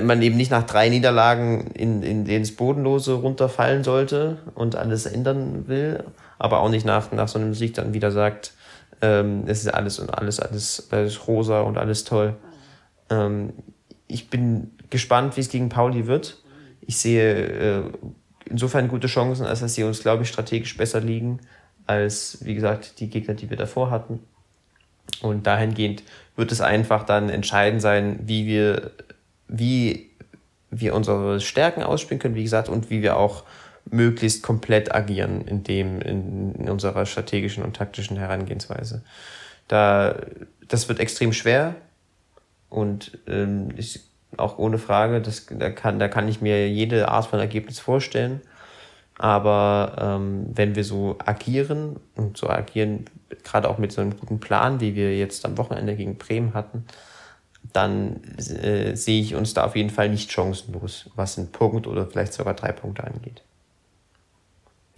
man eben nicht nach drei Niederlagen in, in ins Bodenlose runterfallen sollte und alles ändern will, aber auch nicht nach, nach so einem Sieg dann wieder sagt, ähm, es ist alles und alles, alles, alles rosa und alles toll. Ähm, ich bin gespannt, wie es gegen Pauli wird. Ich sehe äh, insofern gute Chancen, als dass sie uns, glaube ich, strategisch besser liegen als, wie gesagt, die Gegner, die wir davor hatten. Und dahingehend wird es einfach dann entscheidend sein, wie wir wie wir unsere Stärken ausspielen können, wie gesagt, und wie wir auch möglichst komplett agieren in dem, in, in unserer strategischen und taktischen Herangehensweise. Da, das wird extrem schwer und ähm, ich auch ohne Frage. Das, da, kann, da kann ich mir jede Art von Ergebnis vorstellen. Aber ähm, wenn wir so agieren und so agieren, gerade auch mit so einem guten Plan, wie wir jetzt am Wochenende gegen Bremen hatten, dann äh, sehe ich uns da auf jeden Fall nicht chancenlos, was einen Punkt oder vielleicht sogar drei Punkte angeht.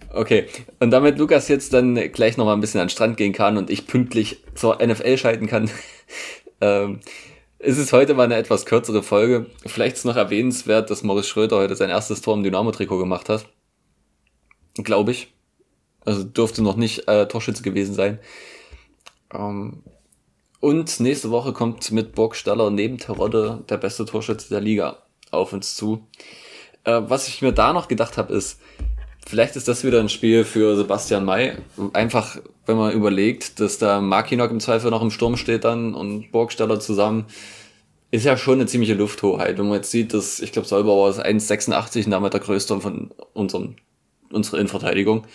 Okay, und damit Lukas jetzt dann gleich nochmal ein bisschen an den Strand gehen kann und ich pünktlich zur NFL schalten kann, ähm, ist es heute mal eine etwas kürzere Folge. Vielleicht ist noch erwähnenswert, dass Maurice Schröder heute sein erstes Tor im Dynamo-Trikot gemacht hat. Glaube ich. Also dürfte noch nicht äh, Torschütze gewesen sein. Ähm, und nächste Woche kommt mit Burgstaller neben Terodde der beste Torschütze der Liga auf uns zu. Äh, was ich mir da noch gedacht habe, ist, vielleicht ist das wieder ein Spiel für Sebastian May. Einfach, wenn man überlegt, dass da Makinok im Zweifel noch im Sturm steht dann und Burgstaller zusammen, ist ja schon eine ziemliche Lufthoheit. Wenn man jetzt sieht, dass, ich glaube, Solbauer ist 1,86 und damit der größte von unserem unsere Innenverteidigung.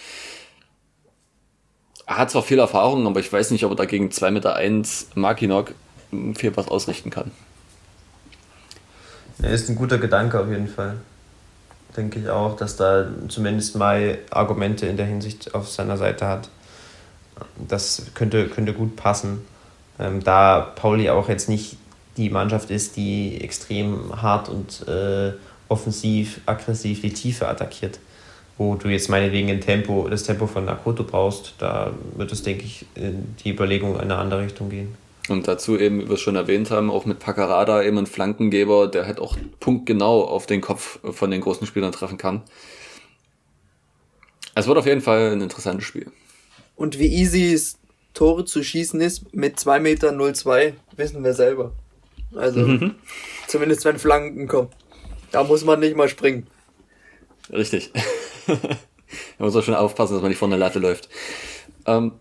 Er hat zwar viel Erfahrung, aber ich weiß nicht, ob er dagegen 2,1 Meter Makinok viel was ausrichten kann. Er ist ein guter Gedanke auf jeden Fall. Denke ich auch, dass da zumindest mal Argumente in der Hinsicht auf seiner Seite hat. Das könnte, könnte gut passen. Ähm, da Pauli auch jetzt nicht die Mannschaft ist, die extrem hart und äh, offensiv, aggressiv die Tiefe attackiert wo du jetzt meinetwegen ein Tempo, das Tempo von Nakoto brauchst, da wird es, denke ich, in die Überlegung in eine andere Richtung gehen. Und dazu eben, wie wir es schon erwähnt haben, auch mit Paccarada eben ein Flankengeber, der halt auch punktgenau auf den Kopf von den großen Spielern treffen kann. Es wird auf jeden Fall ein interessantes Spiel. Und wie easy es Tore zu schießen ist mit 2,02 Meter, wissen wir selber. Also, mhm. zumindest wenn Flanken kommen. Da muss man nicht mal springen. Richtig. man muss auch schon aufpassen, dass man nicht vor der Latte läuft. Ähm,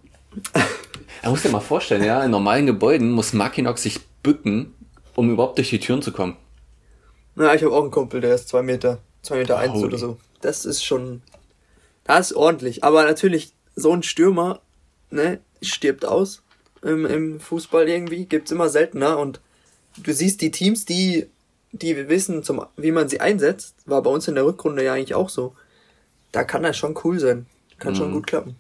er muss dir mal vorstellen, ja, in normalen Gebäuden muss Mackinock sich bücken, um überhaupt durch die Türen zu kommen. Na, ich habe auch einen Kumpel, der ist zwei Meter, zwei Meter eins oder so. Das ist schon, das ist ordentlich. Aber natürlich, so ein Stürmer, ne, stirbt aus im, im Fußball irgendwie, gibt's immer seltener und du siehst die Teams, die, die wir wissen, zum, wie man sie einsetzt, war bei uns in der Rückrunde ja eigentlich auch so da kann das schon cool sein. Kann mhm. schon gut klappen.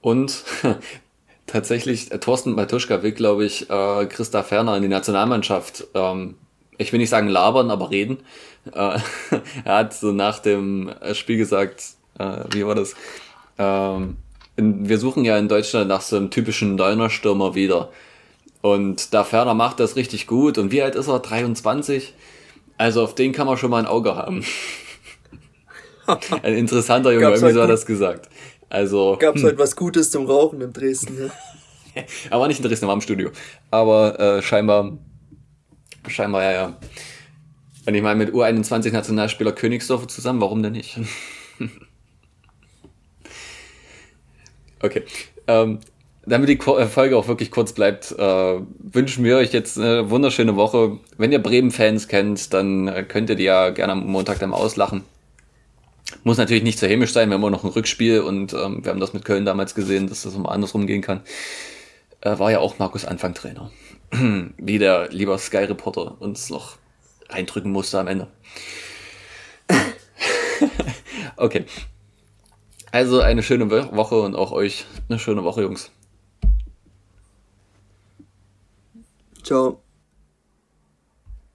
Und tatsächlich, äh, Thorsten Matuschka will, glaube ich, äh, Christa Ferner in die Nationalmannschaft, ähm, ich will nicht sagen labern, aber reden. Äh, er hat so nach dem Spiel gesagt, äh, wie war das? Ähm, in, wir suchen ja in Deutschland nach so einem typischen Neuner-Stürmer wieder. Und da Ferner macht das richtig gut. Und wie alt ist er? 23? Also auf den kann man schon mal ein Auge haben. Ein interessanter Junge, irgendwie so hat das gesagt. Also. Gab's hm. heute was Gutes zum Rauchen in Dresden, ja? er war nicht in Dresden, er war im Studio. Aber äh, scheinbar, scheinbar, ja, ja. Und ich meine, mit U21-Nationalspieler Königsdorf zusammen, warum denn nicht? okay. Ähm, damit die äh, Folge auch wirklich kurz bleibt, äh, wünschen wir euch jetzt eine wunderschöne Woche. Wenn ihr Bremen-Fans kennt, dann äh, könnt ihr die ja gerne am Montag dann auslachen. Muss natürlich nicht zu hämisch sein, wir haben auch noch ein Rückspiel und ähm, wir haben das mit Köln damals gesehen, dass das mal andersrum gehen kann. Äh, war ja auch Markus Anfang Trainer. Wie der lieber Sky Reporter uns noch reindrücken musste am Ende. okay. Also eine schöne Woche und auch euch eine schöne Woche, Jungs. Ciao.